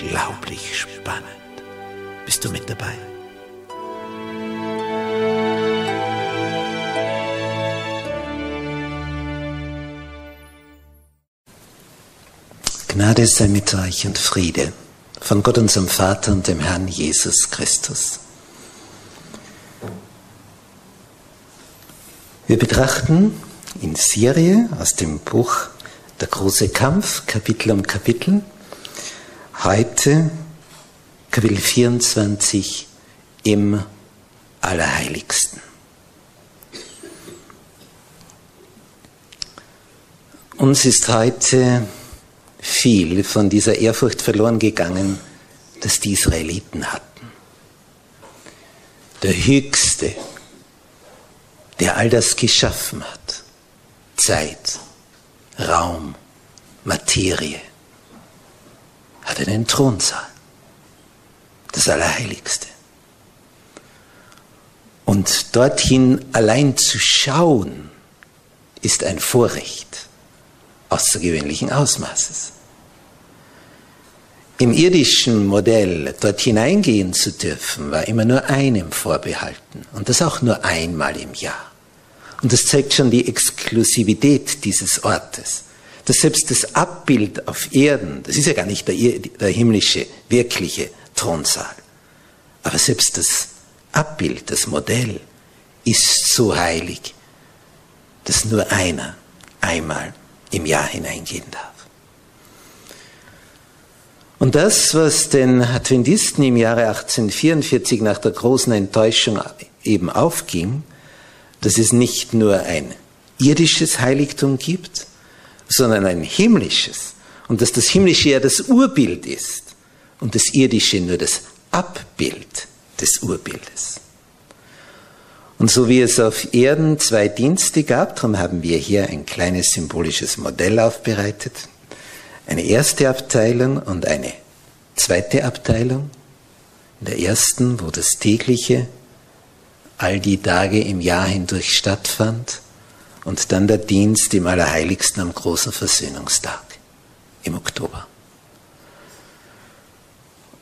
unglaublich spannend. Bist du mit dabei? Gnade sei mit euch und Friede von Gott unserem Vater und dem Herrn Jesus Christus. Wir betrachten in Serie aus dem Buch Der große Kampf, Kapitel um Kapitel, Heute Kapitel 24 im Allerheiligsten. Uns ist heute viel von dieser Ehrfurcht verloren gegangen, dass die Israeliten hatten. Der Höchste, der all das geschaffen hat, Zeit, Raum, Materie, hat einen Thronsaal, das Allerheiligste. Und dorthin allein zu schauen, ist ein Vorrecht außergewöhnlichen Ausmaßes. Im irdischen Modell dort hineingehen zu dürfen, war immer nur einem vorbehalten und das auch nur einmal im Jahr. Und das zeigt schon die Exklusivität dieses Ortes dass selbst das Abbild auf Erden, das ist ja gar nicht der, der himmlische, wirkliche Thronsaal, aber selbst das Abbild, das Modell ist so heilig, dass nur einer einmal im Jahr hineingehen darf. Und das, was den Adventisten im Jahre 1844 nach der großen Enttäuschung eben aufging, dass es nicht nur ein irdisches Heiligtum gibt, sondern ein himmlisches. Und dass das himmlische ja das Urbild ist und das irdische nur das Abbild des Urbildes. Und so wie es auf Erden zwei Dienste gab, darum haben wir hier ein kleines symbolisches Modell aufbereitet, eine erste Abteilung und eine zweite Abteilung. In der ersten, wo das tägliche all die Tage im Jahr hindurch stattfand, und dann der Dienst im Allerheiligsten am großen Versöhnungstag im Oktober.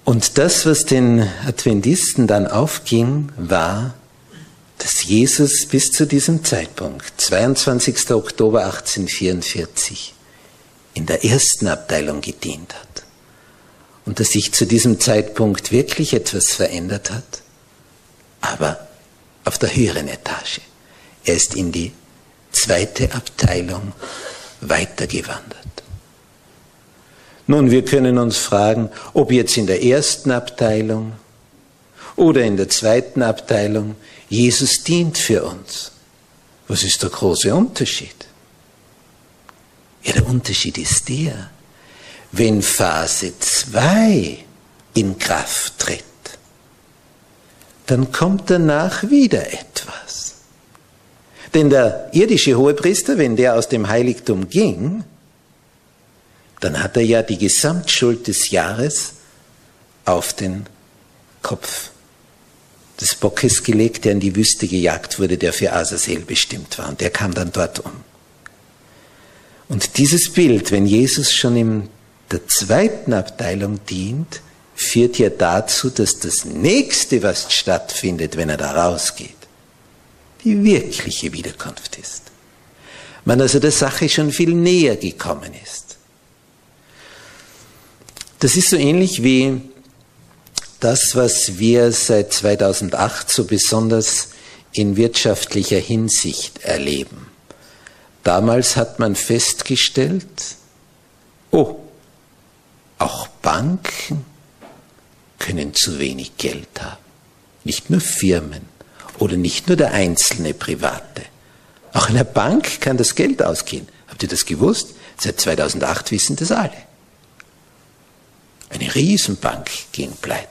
Und das, was den Adventisten dann aufging, war, dass Jesus bis zu diesem Zeitpunkt, 22. Oktober 1844, in der ersten Abteilung gedient hat. Und dass sich zu diesem Zeitpunkt wirklich etwas verändert hat, aber auf der höheren Etage. Er ist in die zweite Abteilung weitergewandert. Nun, wir können uns fragen, ob jetzt in der ersten Abteilung oder in der zweiten Abteilung Jesus dient für uns. Was ist der große Unterschied? Ja, der Unterschied ist der, wenn Phase 2 in Kraft tritt, dann kommt danach wieder etwas. Denn der irdische Hohepriester, wenn der aus dem Heiligtum ging, dann hat er ja die Gesamtschuld des Jahres auf den Kopf des Bockes gelegt, der in die Wüste gejagt wurde, der für Azazel bestimmt war. Und der kam dann dort um. Und dieses Bild, wenn Jesus schon in der zweiten Abteilung dient, führt ja dazu, dass das nächste, was stattfindet, wenn er da rausgeht, die wirkliche Wiederkunft ist. Man also der Sache schon viel näher gekommen ist. Das ist so ähnlich wie das, was wir seit 2008 so besonders in wirtschaftlicher Hinsicht erleben. Damals hat man festgestellt, oh, auch Banken können zu wenig Geld haben. Nicht nur Firmen oder nicht nur der einzelne Private. Auch in der Bank kann das Geld ausgehen. Habt ihr das gewusst? Seit 2008 wissen das alle. Eine Riesenbank ging pleite.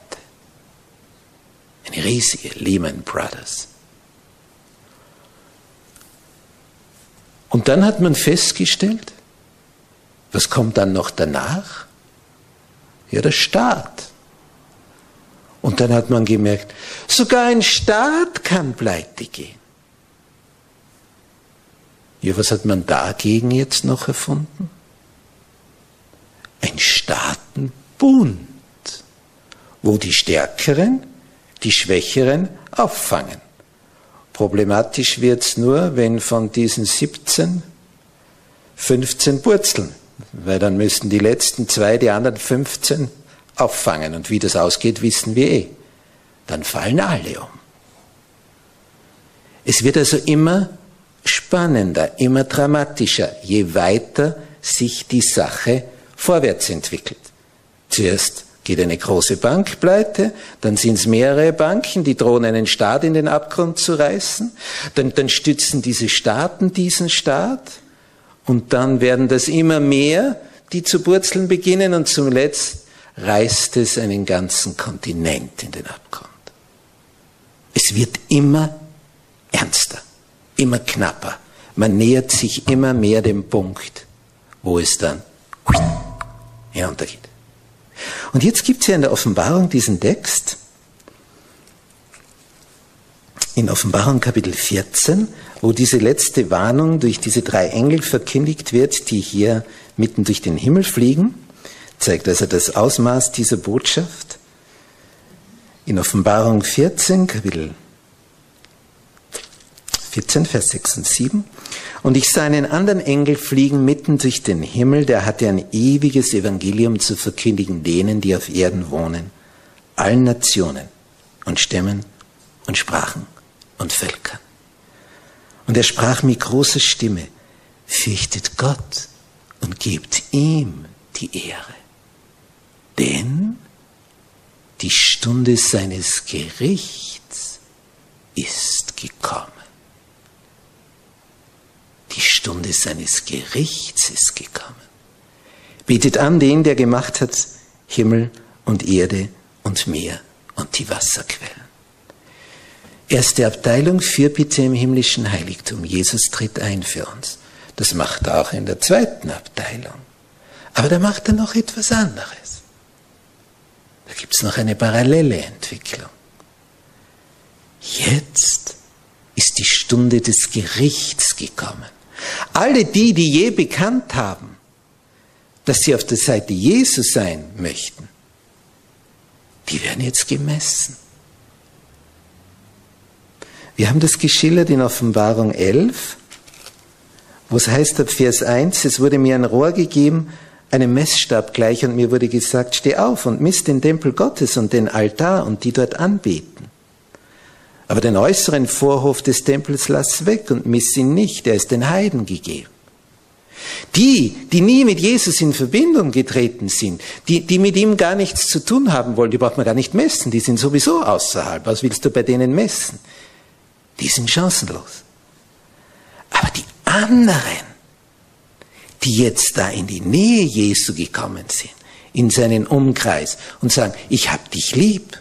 Eine riesige Lehman Brothers. Und dann hat man festgestellt, was kommt dann noch danach? Ja, der Staat. Und dann hat man gemerkt, sogar ein Staat kann pleite gehen. Ja, was hat man dagegen jetzt noch erfunden? Ein Staatenbund, wo die Stärkeren die Schwächeren auffangen. Problematisch wird's nur, wenn von diesen 17 15 purzeln, weil dann müssten die letzten zwei die anderen 15 auffangen. Und wie das ausgeht, wissen wir eh. Dann fallen alle um. Es wird also immer spannender, immer dramatischer, je weiter sich die Sache vorwärts entwickelt. Zuerst geht eine große Bank pleite, dann sind es mehrere Banken, die drohen einen Staat in den Abgrund zu reißen, dann, dann stützen diese Staaten diesen Staat und dann werden das immer mehr, die zu purzeln beginnen und zum Letzt reißt es einen ganzen Kontinent in den Abgrund. Es wird immer ernster, immer knapper. Man nähert sich immer mehr dem Punkt, wo es dann heruntergeht. Und jetzt gibt es ja in der Offenbarung diesen Text, in Offenbarung Kapitel 14, wo diese letzte Warnung durch diese drei Engel verkündigt wird, die hier mitten durch den Himmel fliegen, zeigt also das Ausmaß dieser Botschaft. In Offenbarung 14, Kapitel 14, Vers 6 und 7. Und ich sah einen anderen Engel fliegen mitten durch den Himmel, der hatte ein ewiges Evangelium zu verkündigen denen, die auf Erden wohnen, allen Nationen und Stämmen und Sprachen und Völkern. Und er sprach mit großer Stimme, fürchtet Gott und gebt ihm die Ehre. Denn die Stunde seines Gerichts ist gekommen. Die Stunde seines Gerichts ist gekommen. Betet an den, der gemacht hat Himmel und Erde und Meer und die Wasserquellen. Erste Abteilung, für bitte im himmlischen Heiligtum. Jesus tritt ein für uns. Das macht er auch in der zweiten Abteilung. Aber da macht er noch etwas anderes. Gibt es noch eine parallele Entwicklung. Jetzt ist die Stunde des Gerichts gekommen. Alle die, die je bekannt haben, dass sie auf der Seite Jesu sein möchten, die werden jetzt gemessen. Wir haben das geschildert in Offenbarung 11, wo es heißt ab Vers 1, es wurde mir ein Rohr gegeben, einem Messstab gleich, und mir wurde gesagt, steh auf und misst den Tempel Gottes und den Altar und die dort anbeten. Aber den äußeren Vorhof des Tempels lass weg und miss ihn nicht, er ist den Heiden gegeben. Die, die nie mit Jesus in Verbindung getreten sind, die, die mit ihm gar nichts zu tun haben wollen, die braucht man gar nicht messen, die sind sowieso außerhalb. Was willst du bei denen messen? Die sind chancenlos. Aber die anderen, die jetzt da in die Nähe Jesu gekommen sind, in seinen Umkreis und sagen, ich hab dich lieb,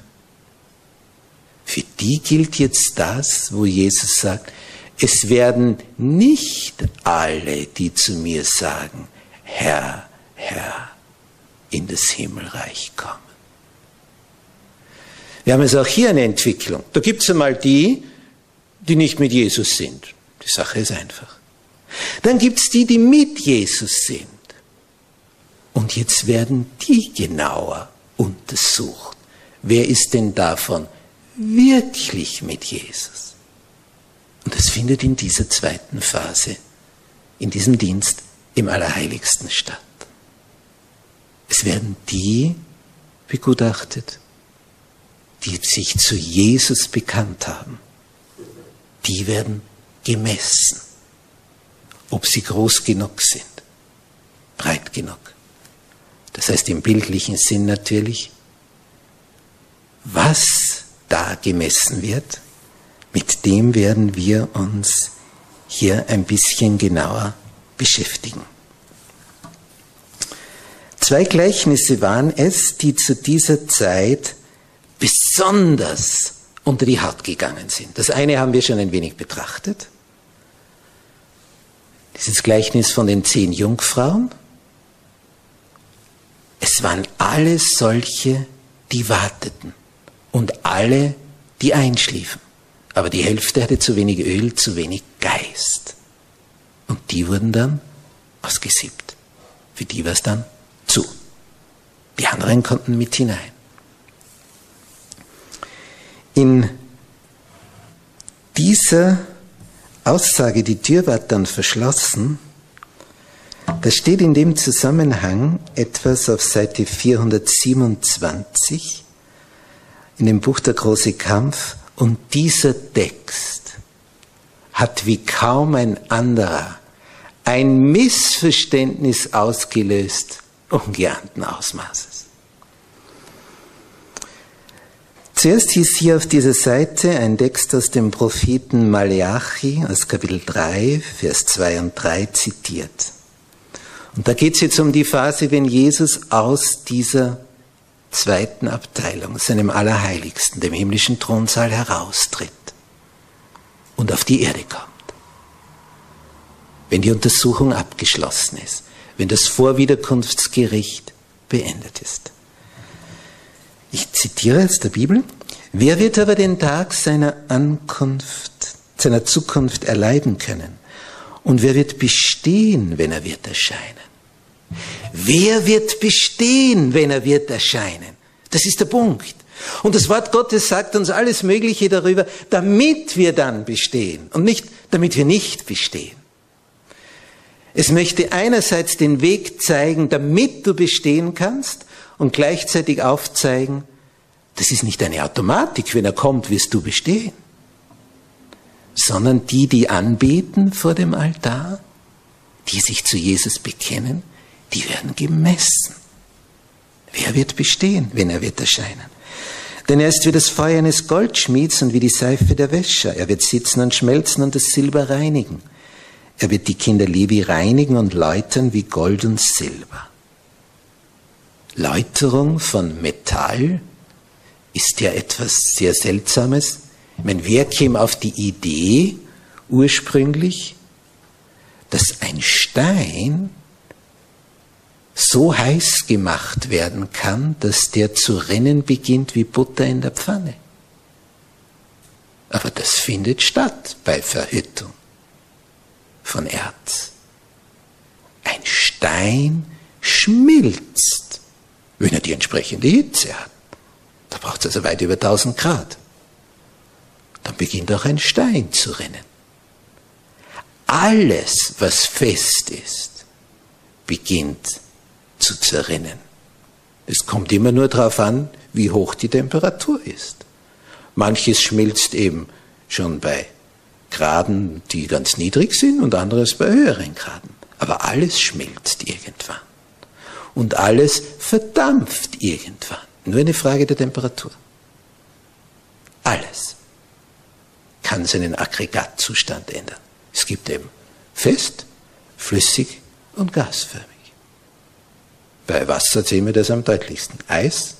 für die gilt jetzt das, wo Jesus sagt, es werden nicht alle, die zu mir sagen, Herr, Herr, in das Himmelreich kommen. Wir haben also auch hier eine Entwicklung. Da gibt es einmal die, die nicht mit Jesus sind. Die Sache ist einfach. Dann gibt es die, die mit Jesus sind. Und jetzt werden die genauer untersucht. Wer ist denn davon wirklich mit Jesus? Und das findet in dieser zweiten Phase, in diesem Dienst im Allerheiligsten statt. Es werden die begutachtet, die sich zu Jesus bekannt haben. Die werden gemessen, ob sie groß genug sind, breit genug. Das heißt im bildlichen Sinn natürlich, was da gemessen wird, mit dem werden wir uns hier ein bisschen genauer beschäftigen. Zwei Gleichnisse waren es, die zu dieser Zeit besonders unter die Haut gegangen sind. Das eine haben wir schon ein wenig betrachtet. Dieses Gleichnis von den zehn Jungfrauen. Es waren alle solche, die warteten und alle, die einschliefen. Aber die Hälfte hatte zu wenig Öl, zu wenig Geist. Und die wurden dann ausgesiebt. Für die war es dann zu. Die anderen konnten mit hinein. In dieser Aussage, die Tür wird dann verschlossen, da steht in dem Zusammenhang etwas auf Seite 427 in dem Buch Der große Kampf und dieser Text hat wie kaum ein anderer ein Missverständnis ausgelöst ungeahnten Ausmaßes. Zuerst hieß hier auf dieser Seite ein Text aus dem Propheten Maleachi aus Kapitel 3, Vers 2 und 3 zitiert. Und da geht es jetzt um die Phase, wenn Jesus aus dieser zweiten Abteilung, seinem Allerheiligsten, dem himmlischen Thronsaal heraustritt und auf die Erde kommt. Wenn die Untersuchung abgeschlossen ist wenn das Vorwiederkunftsgericht beendet ist. Ich zitiere aus der Bibel. Wer wird aber den Tag seiner Ankunft, seiner Zukunft erleiden können? Und wer wird bestehen, wenn er wird erscheinen? Wer wird bestehen, wenn er wird erscheinen? Das ist der Punkt. Und das Wort Gottes sagt uns alles Mögliche darüber, damit wir dann bestehen und nicht damit wir nicht bestehen. Es möchte einerseits den Weg zeigen, damit du bestehen kannst und gleichzeitig aufzeigen, das ist nicht eine Automatik, wenn er kommt, wirst du bestehen, sondern die, die anbeten vor dem Altar, die sich zu Jesus bekennen, die werden gemessen. Wer wird bestehen, wenn er wird erscheinen? Denn er ist wie das Feuer eines Goldschmieds und wie die Seife der Wäscher. Er wird sitzen und schmelzen und das Silber reinigen. Er wird die Kinder Levi reinigen und läutern wie Gold und Silber. Läuterung von Metall ist ja etwas sehr Seltsames. Ich meine, wer käme auf die Idee ursprünglich, dass ein Stein so heiß gemacht werden kann, dass der zu rennen beginnt wie Butter in der Pfanne? Aber das findet statt bei Verhüttung von Erz. Ein Stein schmilzt, wenn er die entsprechende Hitze hat. Da braucht es also weit über 1000 Grad. Dann beginnt auch ein Stein zu rennen. Alles, was fest ist, beginnt zu zerrinnen. Es kommt immer nur darauf an, wie hoch die Temperatur ist. Manches schmilzt eben schon bei Graden, die ganz niedrig sind und anderes bei höheren Graden. Aber alles schmilzt irgendwann. Und alles verdampft irgendwann. Nur eine Frage der Temperatur. Alles kann seinen Aggregatzustand ändern. Es gibt eben fest, flüssig und gasförmig. Bei Wasser sehen wir das am deutlichsten. Eis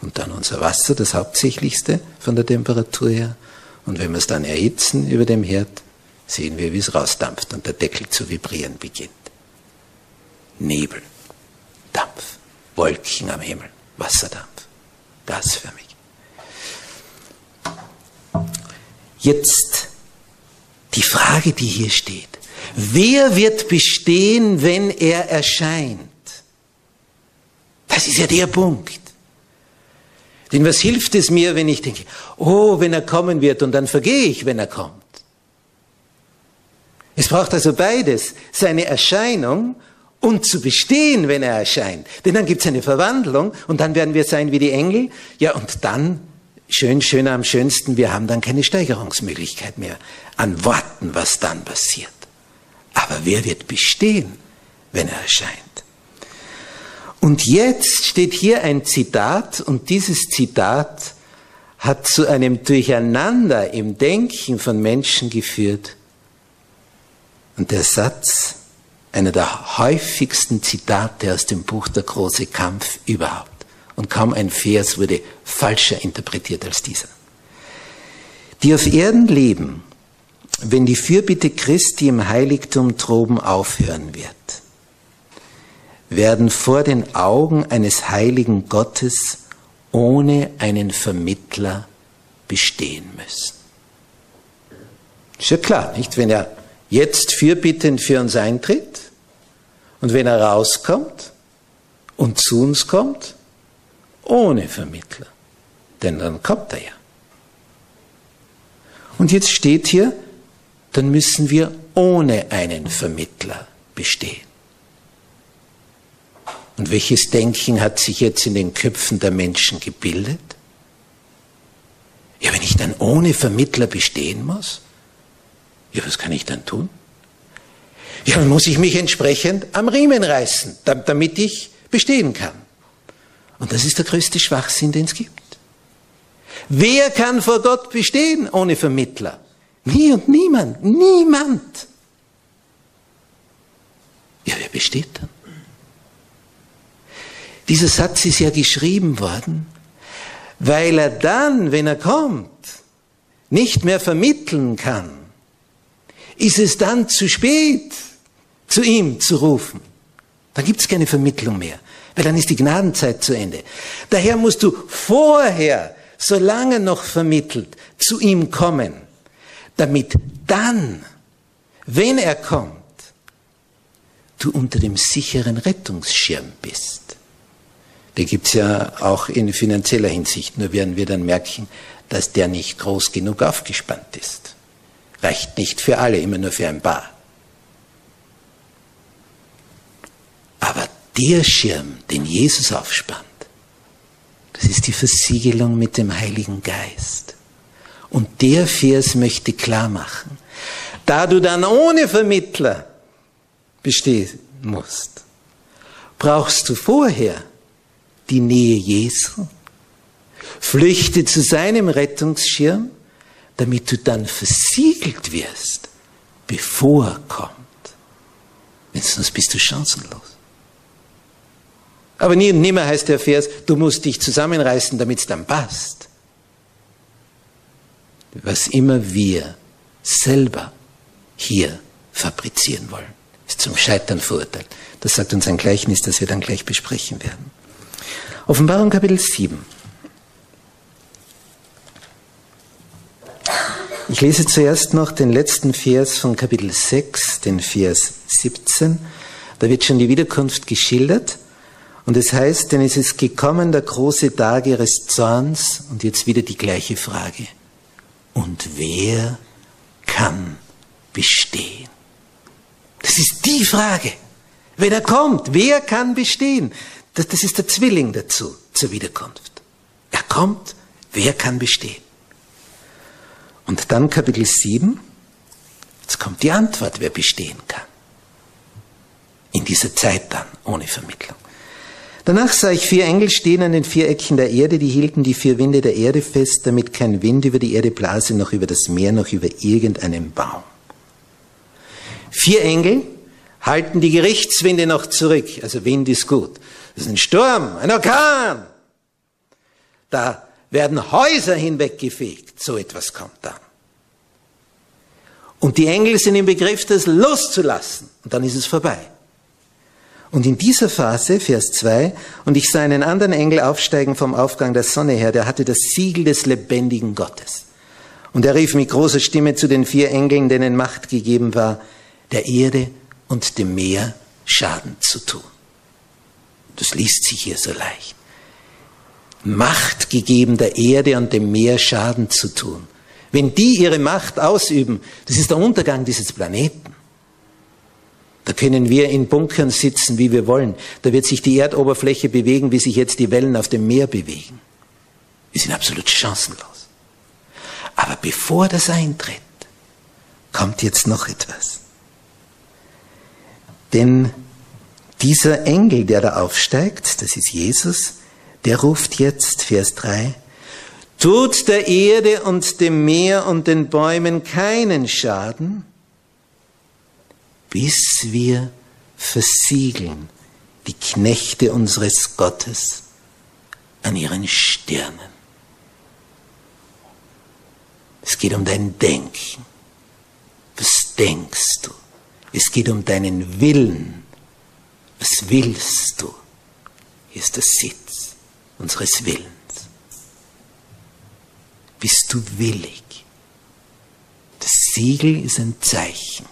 und dann unser Wasser, das hauptsächlichste von der Temperatur her, und wenn wir es dann erhitzen über dem Herd, sehen wir, wie es rausdampft und der Deckel zu vibrieren beginnt. Nebel, Dampf, Wolken am Himmel, Wasserdampf, gasförmig. Jetzt die Frage, die hier steht. Wer wird bestehen, wenn er erscheint? Das ist ja der Punkt. Denn was hilft es mir, wenn ich denke, oh, wenn er kommen wird und dann vergehe ich, wenn er kommt? Es braucht also beides, seine Erscheinung und zu bestehen, wenn er erscheint. Denn dann gibt es eine Verwandlung und dann werden wir sein wie die Engel. Ja, und dann, schön, schöner am schönsten, wir haben dann keine Steigerungsmöglichkeit mehr an Worten, was dann passiert. Aber wer wird bestehen, wenn er erscheint? Und jetzt steht hier ein Zitat und dieses Zitat hat zu einem Durcheinander im Denken von Menschen geführt. Und der Satz, einer der häufigsten Zitate aus dem Buch Der große Kampf überhaupt. Und kaum ein Vers wurde falscher interpretiert als dieser. Die auf Erden leben, wenn die Fürbitte Christi im Heiligtum droben aufhören wird, werden vor den Augen eines heiligen Gottes ohne einen Vermittler bestehen müssen. Ist ja klar, nicht? Wenn er jetzt fürbittend für uns eintritt und wenn er rauskommt und zu uns kommt, ohne Vermittler. Denn dann kommt er ja. Und jetzt steht hier, dann müssen wir ohne einen Vermittler bestehen. Und welches Denken hat sich jetzt in den Köpfen der Menschen gebildet? Ja, wenn ich dann ohne Vermittler bestehen muss, ja, was kann ich dann tun? Ja, dann muss ich mich entsprechend am Riemen reißen, damit ich bestehen kann. Und das ist der größte Schwachsinn, den es gibt. Wer kann vor Gott bestehen ohne Vermittler? Nie und niemand, niemand. Ja, wer besteht dann? Dieser Satz ist ja geschrieben worden, weil er dann, wenn er kommt, nicht mehr vermitteln kann. Ist es dann zu spät, zu ihm zu rufen? Dann gibt es keine Vermittlung mehr, weil dann ist die Gnadenzeit zu Ende. Daher musst du vorher, solange noch vermittelt, zu ihm kommen, damit dann, wenn er kommt, du unter dem sicheren Rettungsschirm bist. Den gibt es ja auch in finanzieller Hinsicht, nur werden wir dann merken, dass der nicht groß genug aufgespannt ist. Reicht nicht für alle, immer nur für ein paar. Aber der Schirm, den Jesus aufspannt, das ist die Versiegelung mit dem Heiligen Geist. Und der Vers möchte klar machen, da du dann ohne Vermittler bestehen musst, brauchst du vorher die Nähe Jesu, flüchte zu seinem Rettungsschirm, damit du dann versiegelt wirst, bevor er kommt. Denn sonst bist du chancenlos. Aber nie und nimmer heißt der Vers, du musst dich zusammenreißen, damit es dann passt. Was immer wir selber hier fabrizieren wollen, ist zum Scheitern verurteilt. Das sagt uns ein Gleichnis, das wir dann gleich besprechen werden. Offenbarung Kapitel 7. Ich lese zuerst noch den letzten Vers von Kapitel 6, den Vers 17. Da wird schon die Wiederkunft geschildert. Und es heißt, denn es ist gekommen der große Tag ihres Zorns und jetzt wieder die gleiche Frage. Und wer kann bestehen? Das ist die Frage. Wenn er kommt, wer kann bestehen? Das, das ist der Zwilling dazu, zur Wiederkunft. Er kommt, wer kann bestehen? Und dann Kapitel 7, jetzt kommt die Antwort, wer bestehen kann. In dieser Zeit dann, ohne Vermittlung. Danach sah ich vier Engel stehen an den vier Ecken der Erde, die hielten die vier Winde der Erde fest, damit kein Wind über die Erde blase, noch über das Meer, noch über irgendeinen Baum. Vier Engel halten die Gerichtswinde noch zurück. Also Wind ist gut. Das ist ein Sturm, ein Orkan. Da werden Häuser hinweggefegt. So etwas kommt dann. Und die Engel sind im Begriff, das loszulassen. Und dann ist es vorbei. Und in dieser Phase, Vers 2, und ich sah einen anderen Engel aufsteigen vom Aufgang der Sonne her, der hatte das Siegel des lebendigen Gottes. Und er rief mit großer Stimme zu den vier Engeln, denen Macht gegeben war, der Erde und dem Meer Schaden zu tun. Das liest sich hier so leicht. Macht gegeben der Erde und dem Meer Schaden zu tun. Wenn die ihre Macht ausüben, das ist der Untergang dieses Planeten. Da können wir in Bunkern sitzen, wie wir wollen. Da wird sich die Erdoberfläche bewegen, wie sich jetzt die Wellen auf dem Meer bewegen. Wir sind absolut chancenlos. Aber bevor das eintritt, kommt jetzt noch etwas. Denn dieser Engel, der da aufsteigt, das ist Jesus, der ruft jetzt, Vers 3, tut der Erde und dem Meer und den Bäumen keinen Schaden, bis wir versiegeln die Knechte unseres Gottes an ihren Stirnen. Es geht um dein Denken. Was denkst du? Es geht um deinen Willen. Was willst du? Hier ist der Sitz unseres Willens. Bist du willig? Das Siegel ist ein Zeichen.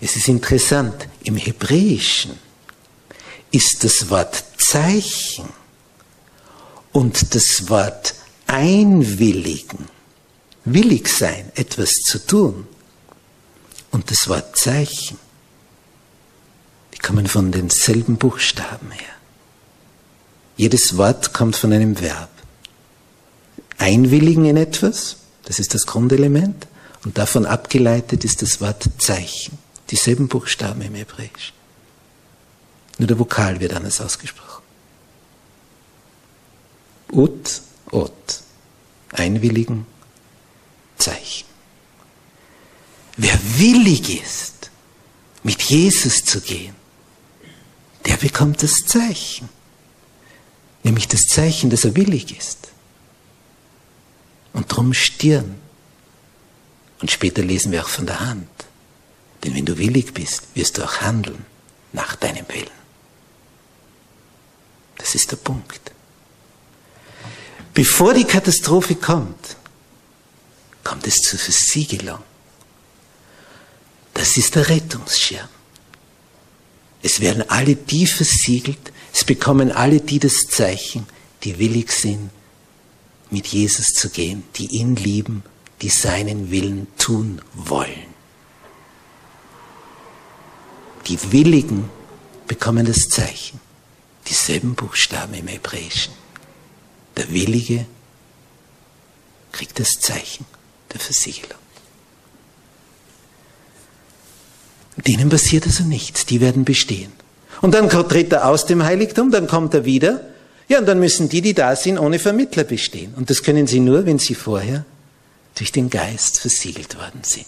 Es ist interessant, im Hebräischen ist das Wort Zeichen und das Wort einwilligen, willig sein, etwas zu tun, und das Wort Zeichen, die kommen von denselben Buchstaben her. Jedes Wort kommt von einem Verb. Einwilligen in etwas, das ist das Grundelement, und davon abgeleitet ist das Wort Zeichen. Dieselben Buchstaben im Hebräisch. Nur der Vokal wird anders ausgesprochen. Ut, Ot. Einwilligen, Zeichen. Wer willig ist, mit Jesus zu gehen, der bekommt das Zeichen. Nämlich das Zeichen, dass er willig ist. Und drum Stirn. Und später lesen wir auch von der Hand. Denn wenn du willig bist, wirst du auch handeln nach deinem Willen. Das ist der Punkt. Bevor die Katastrophe kommt, kommt es zur Versiegelung. Das ist der Rettungsschirm. Es werden alle die versiegelt, es bekommen alle die das Zeichen, die willig sind, mit Jesus zu gehen, die ihn lieben, die seinen Willen tun wollen. Die Willigen bekommen das Zeichen, dieselben Buchstaben im Hebräischen. Der Willige kriegt das Zeichen der Versiegelung. Denen passiert also nichts, die werden bestehen. Und dann tritt er aus dem Heiligtum, dann kommt er wieder. Ja, und dann müssen die, die da sind, ohne Vermittler bestehen. Und das können sie nur, wenn sie vorher durch den Geist versiegelt worden sind.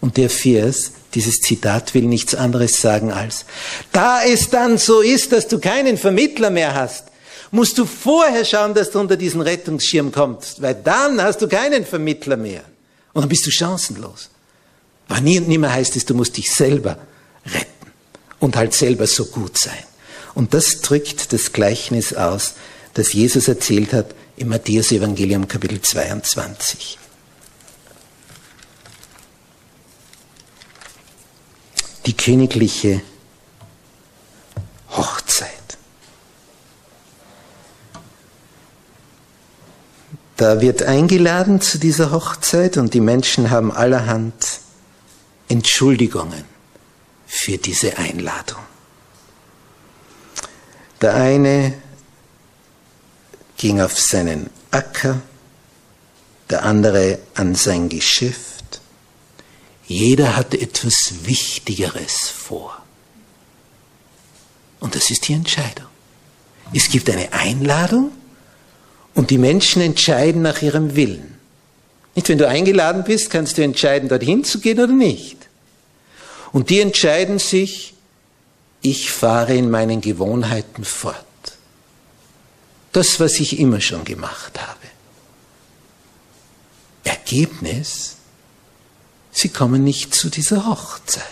Und der Vers, dieses Zitat will nichts anderes sagen als, da es dann so ist, dass du keinen Vermittler mehr hast, musst du vorher schauen, dass du unter diesen Rettungsschirm kommst, weil dann hast du keinen Vermittler mehr. Und dann bist du chancenlos. Aber nie und nimmer heißt es, du musst dich selber retten und halt selber so gut sein. Und das drückt das Gleichnis aus, das Jesus erzählt hat im Matthäus Evangelium Kapitel 22. die königliche Hochzeit. Da wird eingeladen zu dieser Hochzeit und die Menschen haben allerhand Entschuldigungen für diese Einladung. Der eine ging auf seinen Acker, der andere an sein Geschäft, jeder hat etwas Wichtigeres vor. Und das ist die Entscheidung. Es gibt eine Einladung und die Menschen entscheiden nach ihrem Willen. Nicht, wenn du eingeladen bist, kannst du entscheiden, dorthin zu gehen oder nicht. Und die entscheiden sich, ich fahre in meinen Gewohnheiten fort. Das, was ich immer schon gemacht habe. Ergebnis, sie kommen nicht zu dieser Hochzeit.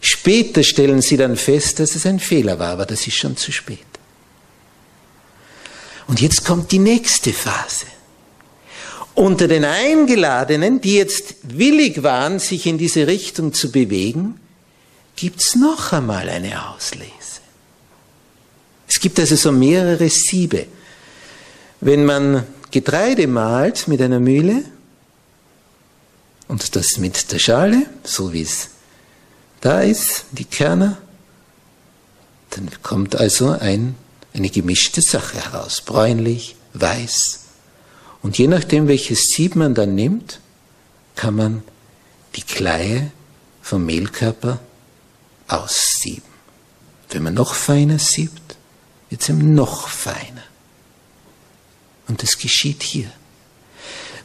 Später stellen sie dann fest, dass es ein Fehler war, aber das ist schon zu spät. Und jetzt kommt die nächste Phase. Unter den Eingeladenen, die jetzt willig waren, sich in diese Richtung zu bewegen, gibt's noch einmal eine Auslese. Es gibt also so mehrere Siebe. Wenn man Getreide mahlt mit einer Mühle und das mit der Schale, so wie es da ist, die Körner, dann kommt also ein, eine gemischte Sache heraus, bräunlich, weiß. Und je nachdem, welches Sieb man dann nimmt, kann man die Kleie vom Mehlkörper aussieben. Wenn man noch feiner siebt, wird es eben noch feiner. Und das geschieht hier.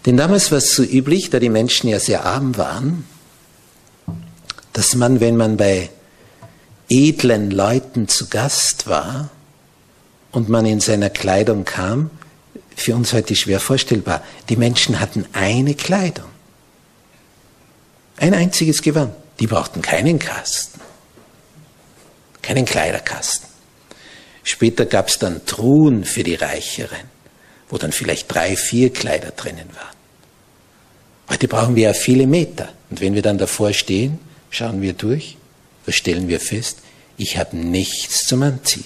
Denn damals war es so üblich, da die Menschen ja sehr arm waren, dass man, wenn man bei edlen Leuten zu Gast war und man in seiner Kleidung kam, für uns heute schwer vorstellbar, die Menschen hatten eine Kleidung. Ein einziges Gewand. Die brauchten keinen Kasten, keinen Kleiderkasten. Später gab es dann Truhen für die Reicheren, wo dann vielleicht drei, vier Kleider drinnen waren. Heute brauchen wir ja viele Meter. Und wenn wir dann davor stehen, schauen wir durch, was stellen wir fest? Ich habe nichts zum Anziehen.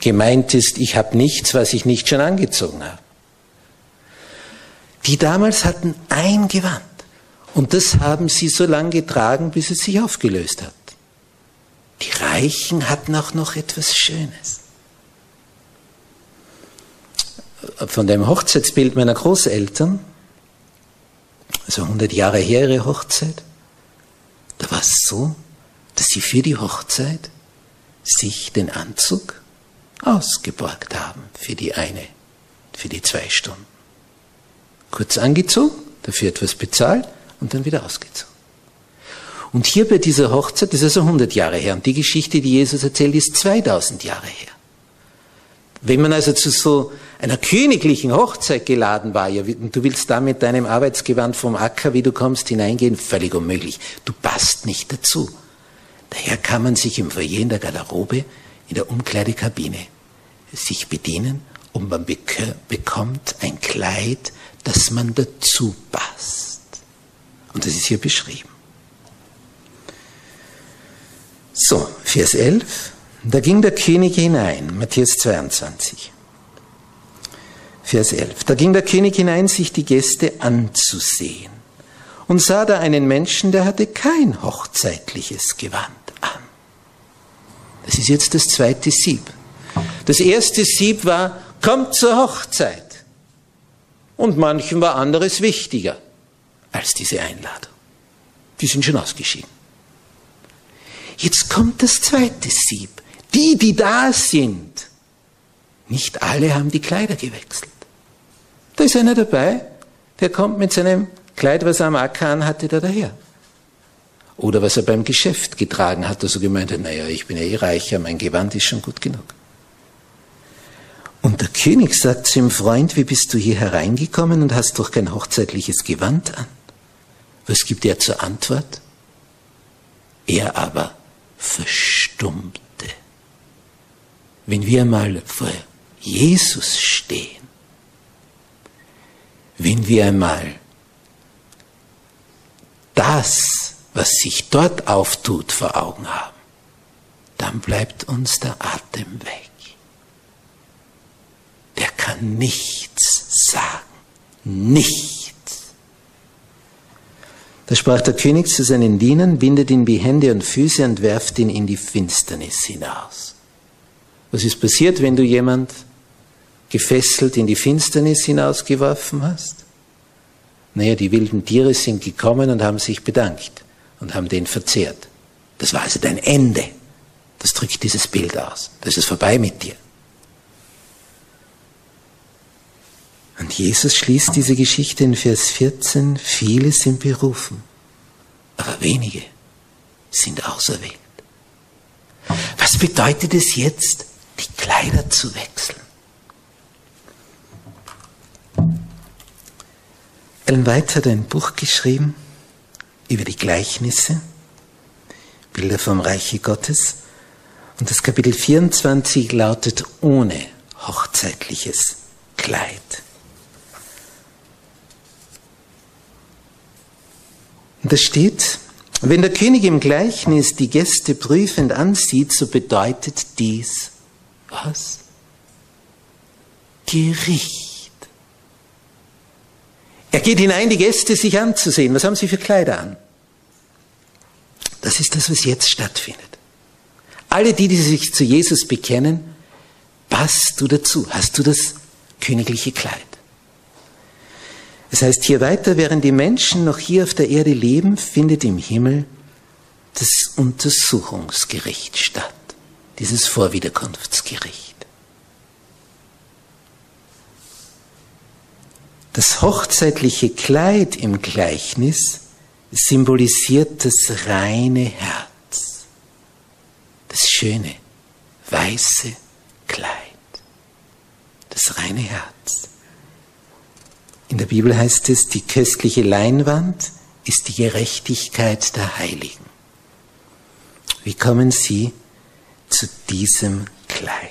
Gemeint ist, ich habe nichts, was ich nicht schon angezogen habe. Die damals hatten ein Gewand. Und das haben sie so lange getragen, bis es sich aufgelöst hat. Die Reichen hatten auch noch etwas Schönes. Von dem Hochzeitsbild meiner Großeltern, also 100 Jahre her ihre Hochzeit, da war es so, dass sie für die Hochzeit sich den Anzug ausgeborgt haben für die eine, für die zwei Stunden. Kurz angezogen, dafür etwas bezahlt und dann wieder ausgezogen. Und hier bei dieser Hochzeit, das ist also 100 Jahre her, und die Geschichte, die Jesus erzählt, ist 2000 Jahre her. Wenn man also zu so einer königlichen Hochzeit geladen war, ja, und du willst da mit deinem Arbeitsgewand vom Acker, wie du kommst, hineingehen, völlig unmöglich. Du passt nicht dazu. Daher kann man sich im Foyer in der Garderobe, in der Umkleidekabine, sich bedienen und man bekommt ein Kleid, das man dazu passt. Und das ist hier beschrieben. So, Vers 11. Da ging der König hinein, Matthäus 22. Vers 11. Da ging der König hinein, sich die Gäste anzusehen und sah da einen Menschen, der hatte kein hochzeitliches Gewand an. Das ist jetzt das zweite Sieb. Das erste Sieb war, kommt zur Hochzeit. Und manchen war anderes wichtiger als diese Einladung. Die sind schon ausgeschieden. Jetzt kommt das zweite Sieb. Die, die da sind, nicht alle haben die Kleider gewechselt. Da ist einer dabei, der kommt mit seinem Kleid, was er am Acker anhatte, da daher. Oder was er beim Geschäft getragen hat, er gemeint hat, naja, ich bin ja eh reicher, mein Gewand ist schon gut genug. Und der König sagt zu dem Freund, wie bist du hier hereingekommen und hast doch kein hochzeitliches Gewand an? Was gibt er zur Antwort? Er aber verstummte. Wenn wir mal vor Jesus stehen, wenn wir einmal das, was sich dort auftut, vor Augen haben, dann bleibt uns der Atem weg. Der kann nichts sagen. Nichts. Da sprach der König zu seinen Dienern, bindet ihn wie Hände und Füße und werft ihn in die Finsternis hinaus. Was ist passiert, wenn du jemand gefesselt in die Finsternis hinausgeworfen hast? Naja, die wilden Tiere sind gekommen und haben sich bedankt und haben den verzehrt. Das war also dein Ende. Das drückt dieses Bild aus. Das ist vorbei mit dir. Und Jesus schließt diese Geschichte in Vers 14, viele sind berufen, aber wenige sind auserwählt. Was bedeutet es jetzt, die Kleider zu wechseln? Ellen White hat ein Buch geschrieben über die Gleichnisse, Bilder vom Reiche Gottes. Und das Kapitel 24 lautet ohne hochzeitliches Kleid. Und da steht, wenn der König im Gleichnis die Gäste prüfend ansieht, so bedeutet dies was? Gericht. Er geht hinein, die Gäste sich anzusehen. Was haben sie für Kleider an? Das ist das, was jetzt stattfindet. Alle die, die sich zu Jesus bekennen, passt du dazu? Hast du das königliche Kleid? Das heißt hier weiter, während die Menschen noch hier auf der Erde leben, findet im Himmel das Untersuchungsgericht statt, dieses Vorwiederkunftsgericht. Das hochzeitliche Kleid im Gleichnis symbolisiert das reine Herz, das schöne, weiße Kleid, das reine Herz. In der Bibel heißt es, die köstliche Leinwand ist die Gerechtigkeit der Heiligen. Wie kommen Sie zu diesem Kleid?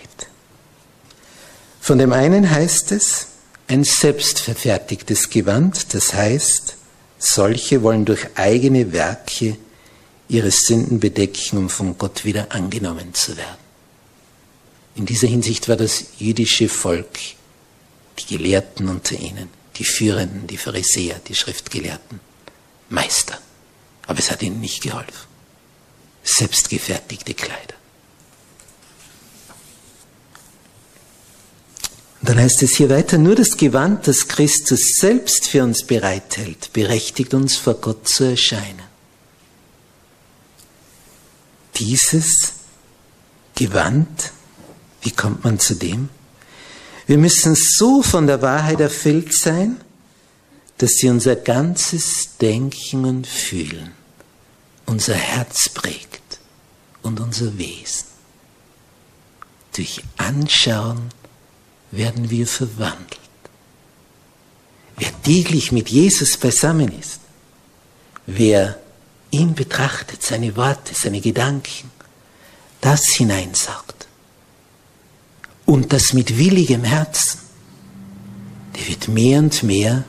Von dem einen heißt es, ein selbstverfertigtes Gewand, das heißt, solche wollen durch eigene Werke ihre Sünden bedecken, um von Gott wieder angenommen zu werden. In dieser Hinsicht war das jüdische Volk, die Gelehrten unter ihnen, die Führenden, die Pharisäer, die Schriftgelehrten, Meister. Aber es hat ihnen nicht geholfen. Selbstgefertigte Kleider. Und dann heißt es hier weiter, nur das Gewand, das Christus selbst für uns bereithält, berechtigt uns vor Gott zu erscheinen. Dieses Gewand, wie kommt man zu dem? Wir müssen so von der Wahrheit erfüllt sein, dass sie unser ganzes Denken und Fühlen, unser Herz prägt und unser Wesen. Durch Anschauen werden wir verwandelt. Wer täglich mit Jesus beisammen ist, wer ihn betrachtet, seine Worte, seine Gedanken, das hineinsaugt und das mit willigem Herzen, der wird mehr und mehr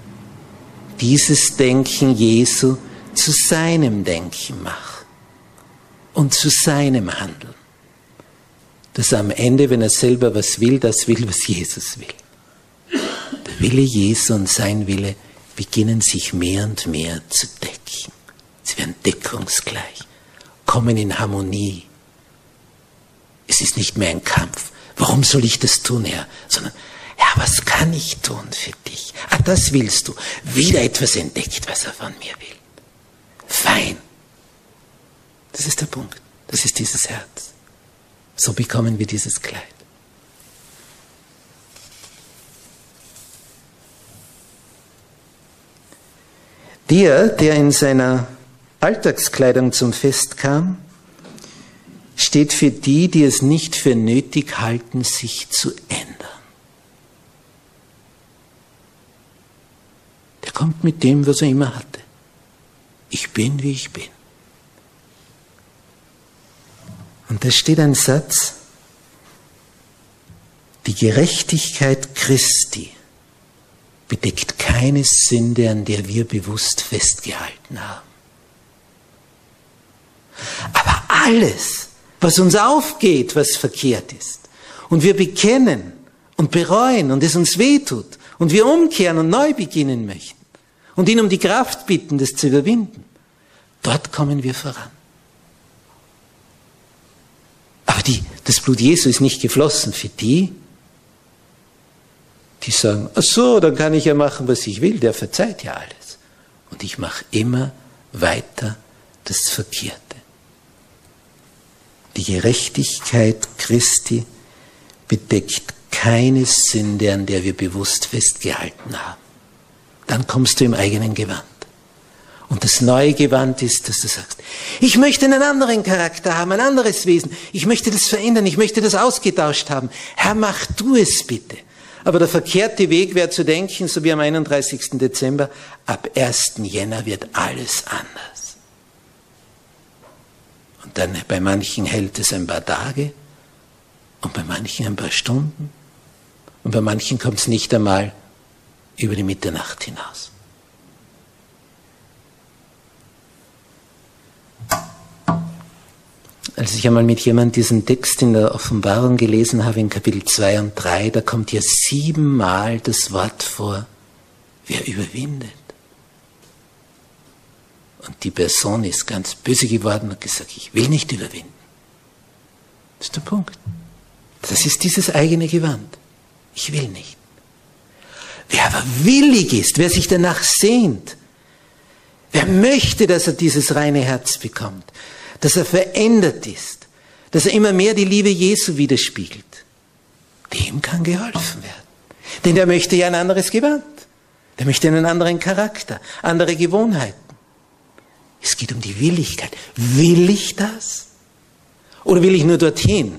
dieses Denken Jesu zu seinem Denken machen und zu seinem Handeln dass er am Ende, wenn er selber was will, das will, was Jesus will. Der Wille Jesu und sein Wille beginnen sich mehr und mehr zu decken. Sie werden deckungsgleich, kommen in Harmonie. Es ist nicht mehr ein Kampf. Warum soll ich das tun, Herr? Sondern, Herr, was kann ich tun für dich? Ah, das willst du. Wieder etwas entdeckt, was er von mir will. Fein. Das ist der Punkt. Das ist dieses Herz. So bekommen wir dieses Kleid. Der, der in seiner Alltagskleidung zum Fest kam, steht für die, die es nicht für nötig halten, sich zu ändern. Der kommt mit dem, was er immer hatte. Ich bin, wie ich bin. Und da steht ein Satz, die Gerechtigkeit Christi bedeckt keine Sünde, an der wir bewusst festgehalten haben. Aber alles, was uns aufgeht, was verkehrt ist, und wir bekennen und bereuen und es uns wehtut und wir umkehren und neu beginnen möchten und ihn um die Kraft bitten, das zu überwinden, dort kommen wir voran. Aber die, das Blut Jesu ist nicht geflossen für die, die sagen, ach so, dann kann ich ja machen, was ich will, der verzeiht ja alles. Und ich mache immer weiter das Verkehrte. Die Gerechtigkeit Christi bedeckt keine Sünde, an der wir bewusst festgehalten haben. Dann kommst du im eigenen Gewand. Und das neue Gewand ist, dass du sagst, ich möchte einen anderen Charakter haben, ein anderes Wesen. Ich möchte das verändern, ich möchte das ausgetauscht haben. Herr, mach du es bitte. Aber der verkehrte Weg wäre zu denken, so wie am 31. Dezember, ab 1. Jänner wird alles anders. Und dann bei manchen hält es ein paar Tage und bei manchen ein paar Stunden und bei manchen kommt es nicht einmal über die Mitternacht hinaus. Als ich einmal mit jemand diesen Text in der Offenbarung gelesen habe, in Kapitel 2 und 3, da kommt ja siebenmal das Wort vor, wer überwindet. Und die Person ist ganz böse geworden und hat gesagt, ich will nicht überwinden. Das ist der Punkt. Das ist dieses eigene Gewand. Ich will nicht. Wer aber willig ist, wer sich danach sehnt, wer möchte, dass er dieses reine Herz bekommt, dass er verändert ist, dass er immer mehr die Liebe Jesu widerspiegelt, dem kann geholfen werden. Denn der möchte ja ein anderes Gewand. Der möchte einen anderen Charakter, andere Gewohnheiten. Es geht um die Willigkeit. Will ich das? Oder will ich nur dorthin?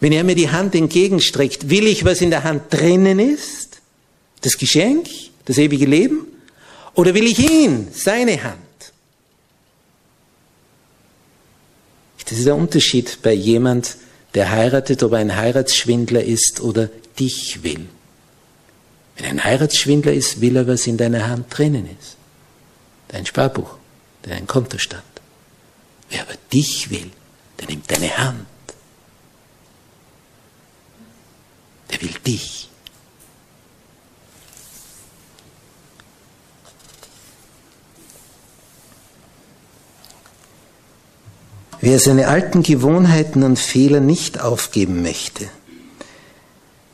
Wenn er mir die Hand entgegenstreckt, will ich, was in der Hand drinnen ist? Das Geschenk, das ewige Leben? Oder will ich ihn, seine Hand? Das ist der Unterschied bei jemand, der heiratet, ob er ein Heiratsschwindler ist oder dich will. Wenn er ein Heiratsschwindler ist, will er, was in deiner Hand drinnen ist. Dein Sparbuch, dein Kontostand. Wer aber dich will, der nimmt deine Hand Der will dich. Wer seine alten Gewohnheiten und Fehler nicht aufgeben möchte,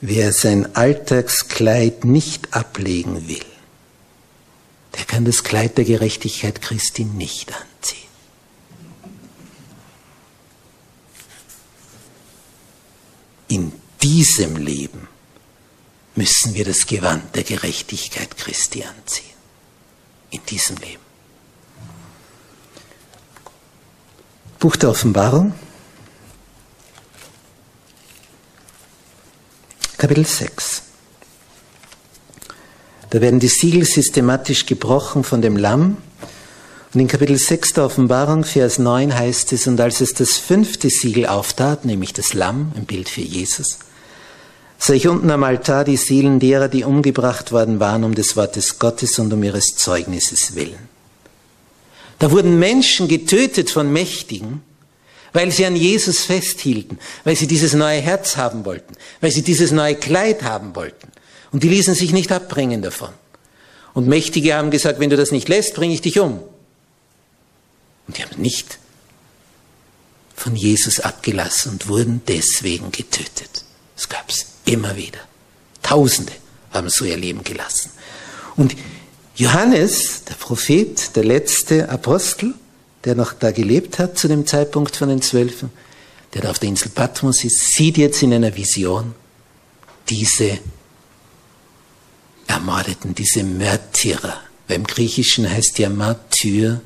wer sein Alltagskleid nicht ablegen will, der kann das Kleid der Gerechtigkeit Christi nicht anziehen. In diesem Leben müssen wir das Gewand der Gerechtigkeit Christi anziehen. In diesem Leben. Buch der Offenbarung, Kapitel 6. Da werden die Siegel systematisch gebrochen von dem Lamm und in Kapitel 6 der Offenbarung, Vers 9 heißt es, und als es das fünfte Siegel auftat, nämlich das Lamm, ein Bild für Jesus, sah ich unten am Altar die Seelen derer, die umgebracht worden waren um des Wortes Gottes und um ihres Zeugnisses willen. Da wurden Menschen getötet von Mächtigen, weil sie an Jesus festhielten, weil sie dieses neue Herz haben wollten, weil sie dieses neue Kleid haben wollten. Und die ließen sich nicht abbringen davon. Und Mächtige haben gesagt, wenn du das nicht lässt, bringe ich dich um. Und die haben nicht von Jesus abgelassen und wurden deswegen getötet. Das gab's immer wieder. Tausende haben so ihr Leben gelassen. Und Johannes, der Prophet, der letzte Apostel, der noch da gelebt hat zu dem Zeitpunkt von den Zwölfen, der da auf der Insel Patmos ist, sieht jetzt in einer Vision diese Ermordeten, diese Märtyrer. Beim Griechischen heißt ja Martyr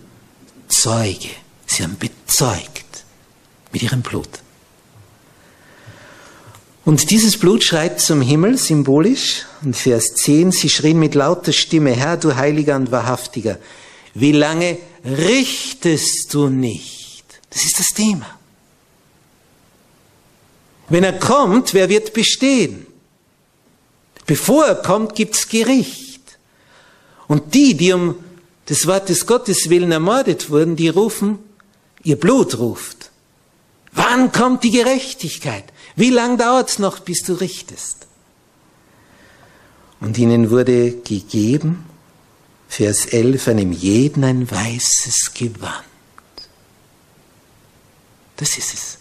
Zeuge. Sie haben bezeugt mit ihrem Blut. Und dieses Blut schreit zum Himmel, symbolisch. Und Vers 10, sie schrien mit lauter Stimme, Herr, du Heiliger und Wahrhaftiger, wie lange richtest du nicht? Das ist das Thema. Wenn er kommt, wer wird bestehen? Bevor er kommt, gibt's Gericht. Und die, die um des Wortes Gottes willen ermordet wurden, die rufen, ihr Blut ruft. Wann kommt die Gerechtigkeit? Wie lang dauert es noch, bis du richtest? Und ihnen wurde gegeben, Vers 11, einem jeden ein weißes Gewand. Das ist es.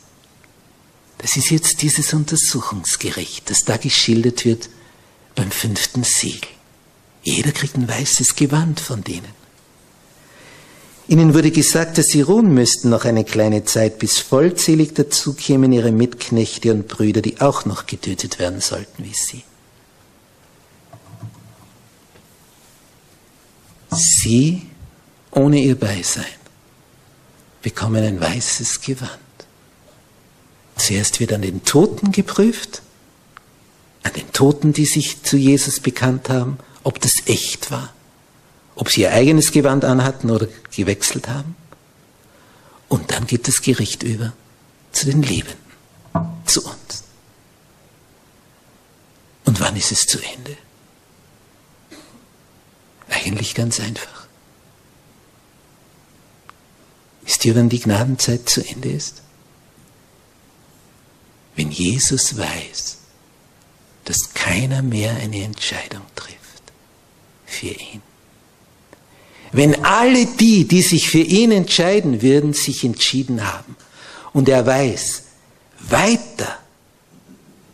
Das ist jetzt dieses Untersuchungsgericht, das da geschildert wird beim fünften Siegel. Jeder kriegt ein weißes Gewand von denen. Ihnen wurde gesagt, dass sie ruhen müssten noch eine kleine Zeit, bis vollzählig dazu kämen ihre Mitknechte und Brüder, die auch noch getötet werden sollten wie sie. Sie, ohne ihr Beisein, bekommen ein weißes Gewand. Zuerst wird an den Toten geprüft, an den Toten, die sich zu Jesus bekannt haben, ob das echt war ob sie ihr eigenes Gewand anhatten oder gewechselt haben. Und dann geht das Gericht über zu den Lebenden, zu uns. Und wann ist es zu Ende? Eigentlich ganz einfach. Ist Wisst ihr, wann die Gnadenzeit zu Ende ist? Wenn Jesus weiß, dass keiner mehr eine Entscheidung trifft für ihn. Wenn alle die, die sich für ihn entscheiden würden, sich entschieden haben und er weiß, weiter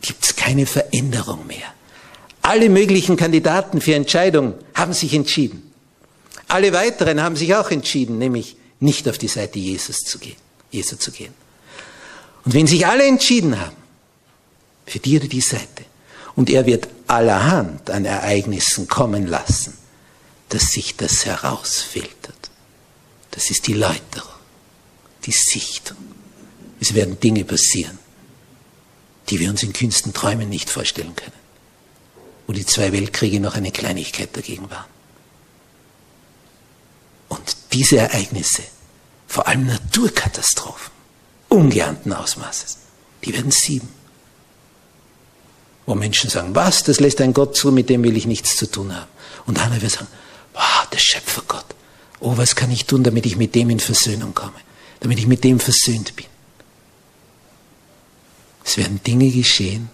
gibt es keine Veränderung mehr. Alle möglichen Kandidaten für Entscheidungen haben sich entschieden. Alle weiteren haben sich auch entschieden, nämlich nicht auf die Seite Jesus zu gehen, Jesu zu gehen. Und wenn sich alle entschieden haben, für die oder die Seite, und er wird allerhand an Ereignissen kommen lassen, dass sich das herausfiltert. Das ist die Läuterung, die Sichtung. Es werden Dinge passieren, die wir uns in kühnsten Träumen nicht vorstellen können, wo die zwei Weltkriege noch eine Kleinigkeit dagegen waren. Und diese Ereignisse, vor allem Naturkatastrophen, ungeahnten Ausmaßes, die werden sieben. Wo Menschen sagen, was, das lässt ein Gott zu, mit dem will ich nichts zu tun haben. Und andere werden sagen, wow, der Schöpfergott, oh, was kann ich tun, damit ich mit dem in Versöhnung komme, damit ich mit dem versöhnt bin. Es werden Dinge geschehen,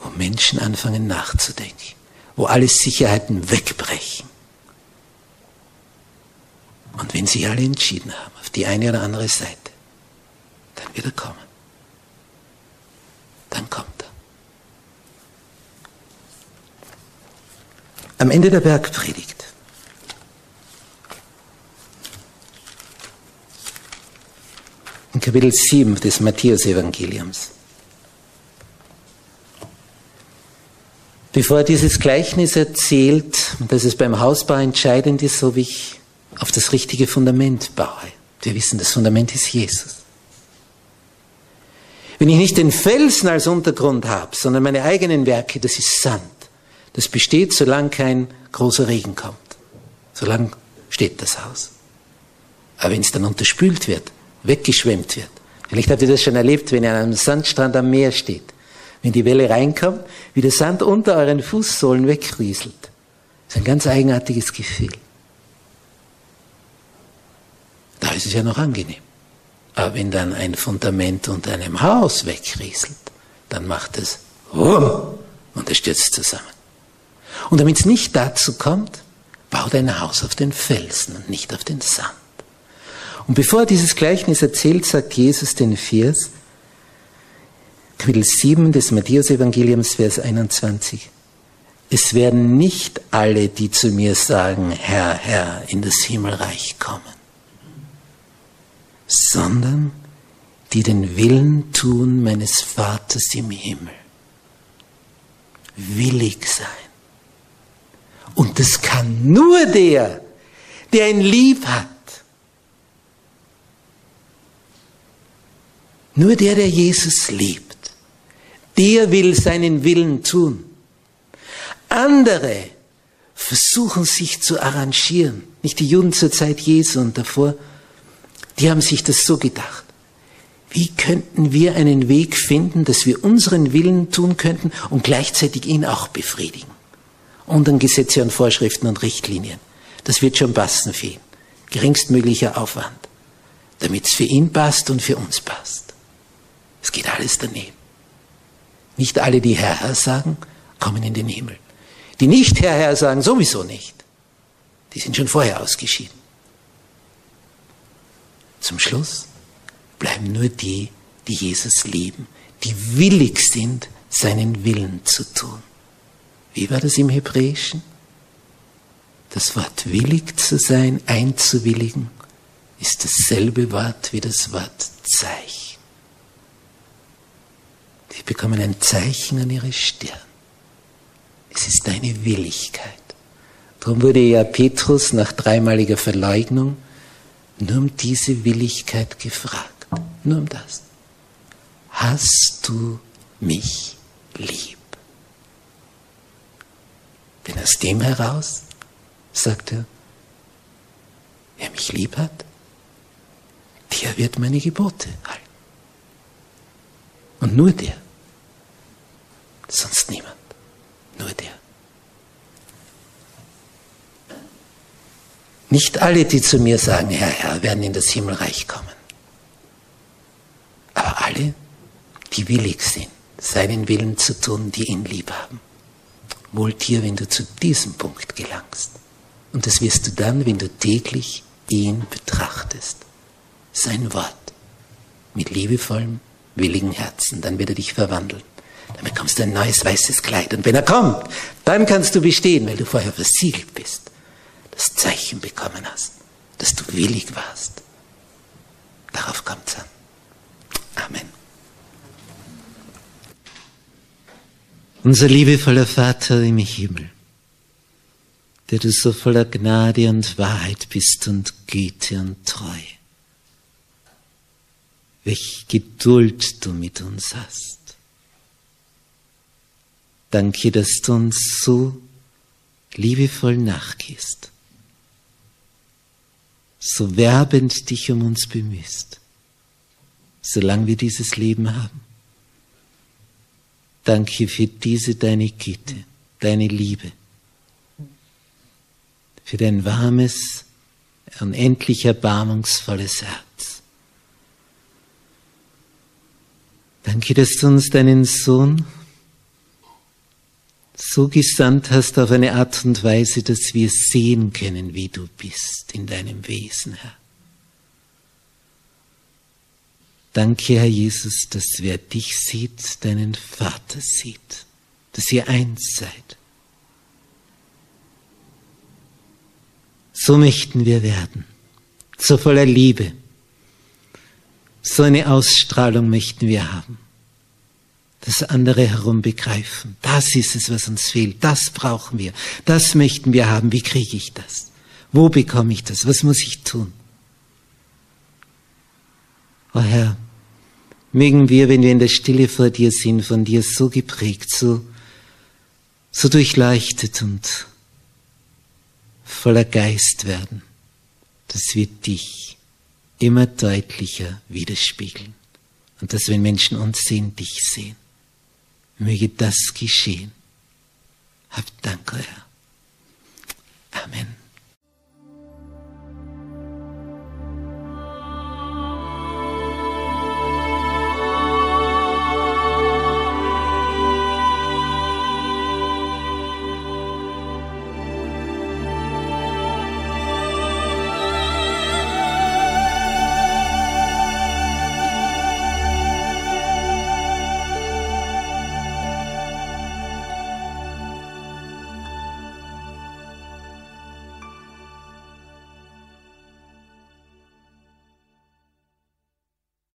wo Menschen anfangen nachzudenken, wo alle Sicherheiten wegbrechen. Und wenn sie alle entschieden haben, auf die eine oder andere Seite, dann wird er kommen. Dann kommt er. Am Ende der Bergpredigt in Kapitel 7 des Matthäus-Evangeliums. Bevor er dieses Gleichnis erzählt, dass es beim Hausbau entscheidend ist, ob ich auf das richtige Fundament baue. Wir wissen, das Fundament ist Jesus. Wenn ich nicht den Felsen als Untergrund habe, sondern meine eigenen Werke, das ist Sand. Das besteht, solange kein großer Regen kommt. Solange steht das Haus. Aber wenn es dann unterspült wird, weggeschwemmt wird, vielleicht habt ihr das schon erlebt, wenn ihr an einem Sandstrand am Meer steht, wenn die Welle reinkommt, wie der Sand unter euren Fußsohlen wegrieselt. Das ist ein ganz eigenartiges Gefühl. Da ist es ja noch angenehm. Aber wenn dann ein Fundament unter einem Haus wegrieselt, dann macht es Wumm und es stürzt zusammen. Und damit es nicht dazu kommt, bau dein Haus auf den Felsen und nicht auf den Sand. Und bevor er dieses Gleichnis erzählt, sagt Jesus den Vers, Kapitel 7 des Matthäus-Evangeliums, Vers 21. Es werden nicht alle, die zu mir sagen, Herr, Herr, in das Himmelreich kommen, sondern die den Willen tun meines Vaters im Himmel. Willig sein. Und das kann nur der, der ihn lieb hat. Nur der, der Jesus liebt, der will seinen Willen tun. Andere versuchen sich zu arrangieren. Nicht die Juden zur Zeit Jesu und davor. Die haben sich das so gedacht. Wie könnten wir einen Weg finden, dass wir unseren Willen tun könnten und gleichzeitig ihn auch befriedigen? und an Gesetze und Vorschriften und Richtlinien. Das wird schon passen für ihn. Geringstmöglicher Aufwand, damit es für ihn passt und für uns passt. Es geht alles daneben. Nicht alle, die Herr, Herr sagen, kommen in den Himmel. Die nicht Herr, Herr sagen, sowieso nicht. Die sind schon vorher ausgeschieden. Zum Schluss bleiben nur die, die Jesus lieben, die willig sind, seinen Willen zu tun. Wie war das im Hebräischen? Das Wort willig zu sein, einzuwilligen, ist dasselbe Wort wie das Wort Zeichen. Sie bekommen ein Zeichen an ihre Stirn. Es ist deine Willigkeit. Darum wurde ja Petrus nach dreimaliger Verleugnung nur um diese Willigkeit gefragt. Nur um das. Hast du mich lieb? Denn aus dem heraus, sagt er, wer mich lieb hat, der wird meine Gebote halten. Und nur der. Sonst niemand. Nur der. Nicht alle, die zu mir sagen, Herr, Herr, werden in das Himmelreich kommen. Aber alle, die willig sind, seinen Willen zu tun, die ihn lieb haben. Wohl dir, wenn du zu diesem Punkt gelangst. Und das wirst du dann, wenn du täglich ihn betrachtest. Sein Wort. Mit liebevollem, willigen Herzen. Dann wird er dich verwandeln. Dann bekommst du ein neues weißes Kleid. Und wenn er kommt, dann kannst du bestehen, weil du vorher versiegelt bist. Das Zeichen bekommen hast, dass du willig warst. Darauf kommt es an. Amen. Unser liebevoller Vater im Himmel, der du so voller Gnade und Wahrheit bist und Güte und Treue, welch Geduld du mit uns hast. Danke, dass du uns so liebevoll nachgehst, so werbend dich um uns bemühst, solange wir dieses Leben haben. Danke für diese deine Güte, deine Liebe, für dein warmes, unendlich erbarmungsvolles Herz. Danke, dass du uns deinen Sohn so gesandt hast auf eine Art und Weise, dass wir sehen können, wie du bist in deinem Wesen, Herr. Danke, Herr Jesus, dass wer dich sieht, deinen Vater sieht, dass ihr eins seid. So möchten wir werden, so voller Liebe. So eine Ausstrahlung möchten wir haben, dass andere herum begreifen. Das ist es, was uns fehlt. Das brauchen wir. Das möchten wir haben. Wie kriege ich das? Wo bekomme ich das? Was muss ich tun? Oh Herr, Mögen wir, wenn wir in der Stille vor dir sind, von dir so geprägt, so, so durchleuchtet und voller Geist werden, dass wir dich immer deutlicher widerspiegeln und dass wenn Menschen uns sehen, dich sehen. Möge das geschehen. Habt Dank, Herr. Amen.